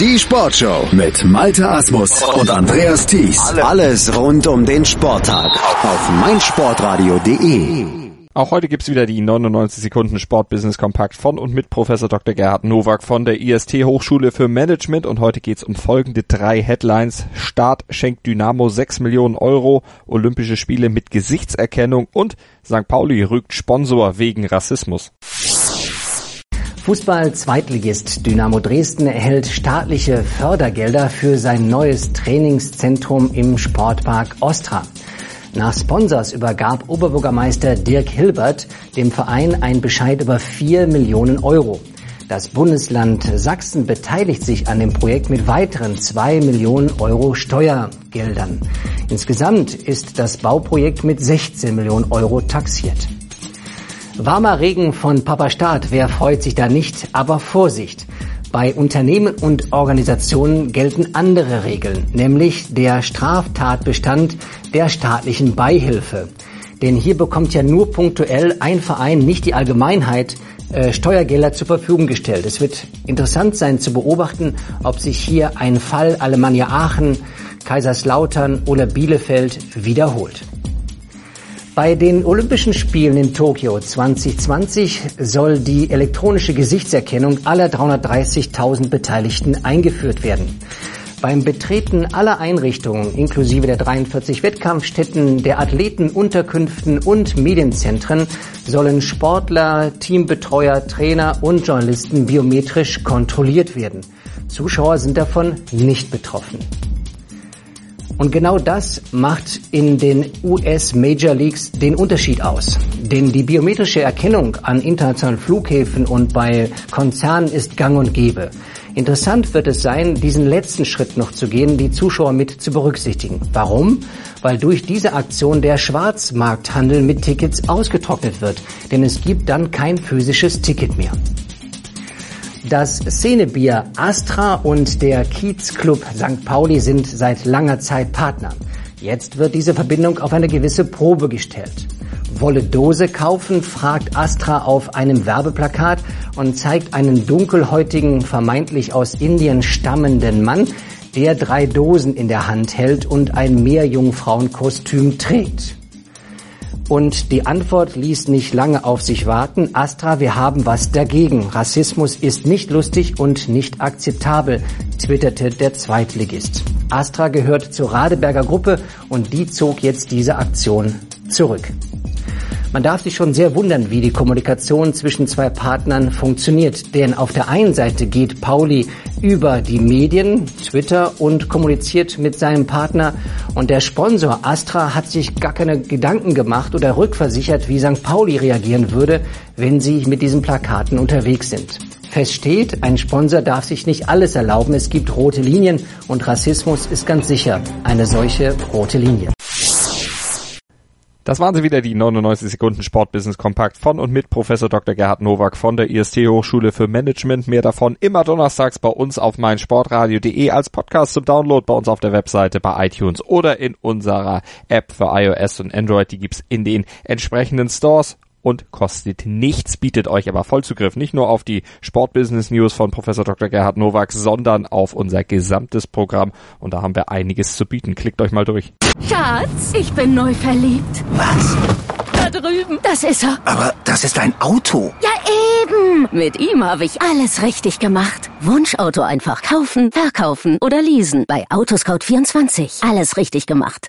Die Sportshow mit Malte Asmus und Andreas Thies. Alles rund um den Sporttag auf meinsportradio.de. Auch heute gibt's wieder die 99 Sekunden Sportbusiness Kompakt von und mit Professor Dr. Gerhard Nowak von der IST Hochschule für Management und heute geht's um folgende drei Headlines. Start schenkt Dynamo 6 Millionen Euro, Olympische Spiele mit Gesichtserkennung und St. Pauli rügt Sponsor wegen Rassismus. Fußball-Zweitligist Dynamo Dresden erhält staatliche Fördergelder für sein neues Trainingszentrum im Sportpark Ostra. Nach Sponsors übergab Oberbürgermeister Dirk Hilbert dem Verein ein Bescheid über 4 Millionen Euro. Das Bundesland Sachsen beteiligt sich an dem Projekt mit weiteren 2 Millionen Euro Steuergeldern. Insgesamt ist das Bauprojekt mit 16 Millionen Euro taxiert. Warmer Regen von Papa Staat, wer freut sich da nicht, aber Vorsicht. Bei Unternehmen und Organisationen gelten andere Regeln, nämlich der Straftatbestand der staatlichen Beihilfe. Denn hier bekommt ja nur punktuell ein Verein, nicht die Allgemeinheit, äh, Steuergelder zur Verfügung gestellt. Es wird interessant sein zu beobachten, ob sich hier ein Fall Alemannia Aachen, Kaiserslautern oder Bielefeld wiederholt. Bei den Olympischen Spielen in Tokio 2020 soll die elektronische Gesichtserkennung aller 330.000 Beteiligten eingeführt werden. Beim Betreten aller Einrichtungen inklusive der 43 Wettkampfstätten, der Athletenunterkünften und Medienzentren sollen Sportler, Teambetreuer, Trainer und Journalisten biometrisch kontrolliert werden. Zuschauer sind davon nicht betroffen. Und genau das macht in den US Major Leagues den Unterschied aus. Denn die biometrische Erkennung an internationalen Flughäfen und bei Konzernen ist gang und gäbe. Interessant wird es sein, diesen letzten Schritt noch zu gehen, die Zuschauer mit zu berücksichtigen. Warum? Weil durch diese Aktion der Schwarzmarkthandel mit Tickets ausgetrocknet wird. Denn es gibt dann kein physisches Ticket mehr. Das Szenebier Astra und der Kiezclub St. Pauli sind seit langer Zeit Partner. Jetzt wird diese Verbindung auf eine gewisse Probe gestellt. Wolle Dose kaufen, fragt Astra auf einem Werbeplakat und zeigt einen dunkelhäutigen, vermeintlich aus Indien stammenden Mann, der drei Dosen in der Hand hält und ein Meerjungfrauenkostüm trägt. Und die Antwort ließ nicht lange auf sich warten. Astra, wir haben was dagegen. Rassismus ist nicht lustig und nicht akzeptabel, twitterte der Zweitligist. Astra gehört zur Radeberger Gruppe und die zog jetzt diese Aktion zurück. Man darf sich schon sehr wundern, wie die Kommunikation zwischen zwei Partnern funktioniert. Denn auf der einen Seite geht Pauli über die Medien, Twitter und kommuniziert mit seinem Partner. Und der Sponsor Astra hat sich gar keine Gedanken gemacht oder rückversichert, wie St. Pauli reagieren würde, wenn sie mit diesen Plakaten unterwegs sind. Fest steht, ein Sponsor darf sich nicht alles erlauben. Es gibt rote Linien und Rassismus ist ganz sicher eine solche rote Linie. Das waren sie wieder, die 99 Sekunden Sportbusiness Kompakt von und mit Professor Dr. Gerhard Nowak von der IST Hochschule für Management. Mehr davon immer donnerstags bei uns auf meinsportradio.de als Podcast zum Download bei uns auf der Webseite, bei iTunes oder in unserer App für iOS und Android. Die gibt's in den entsprechenden Stores und kostet nichts, bietet euch aber Vollzugriff nicht nur auf die Sportbusiness News von Professor Dr. Gerhard Nowak, sondern auf unser gesamtes Programm und da haben wir einiges zu bieten. Klickt euch mal durch. Schatz, ich bin neu verliebt. Was? Da drüben. Das ist er. Aber das ist ein Auto. Ja, eben. Mit ihm habe ich alles richtig gemacht. Wunschauto einfach kaufen, verkaufen oder leasen. Bei Autoscout24. Alles richtig gemacht.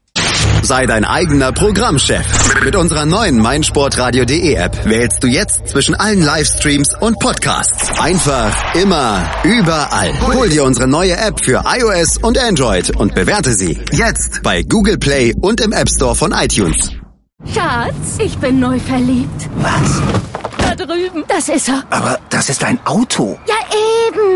Sei dein eigener Programmchef. Mit unserer neuen meinsportradio.de App wählst du jetzt zwischen allen Livestreams und Podcasts. Einfach, immer, überall. Hol dir unsere neue App für iOS und Android und bewerte sie jetzt bei Google Play und im App Store von iTunes. Schatz, ich bin neu verliebt. Was? Da drüben. Das ist er. Aber das ist ein Auto. Ja,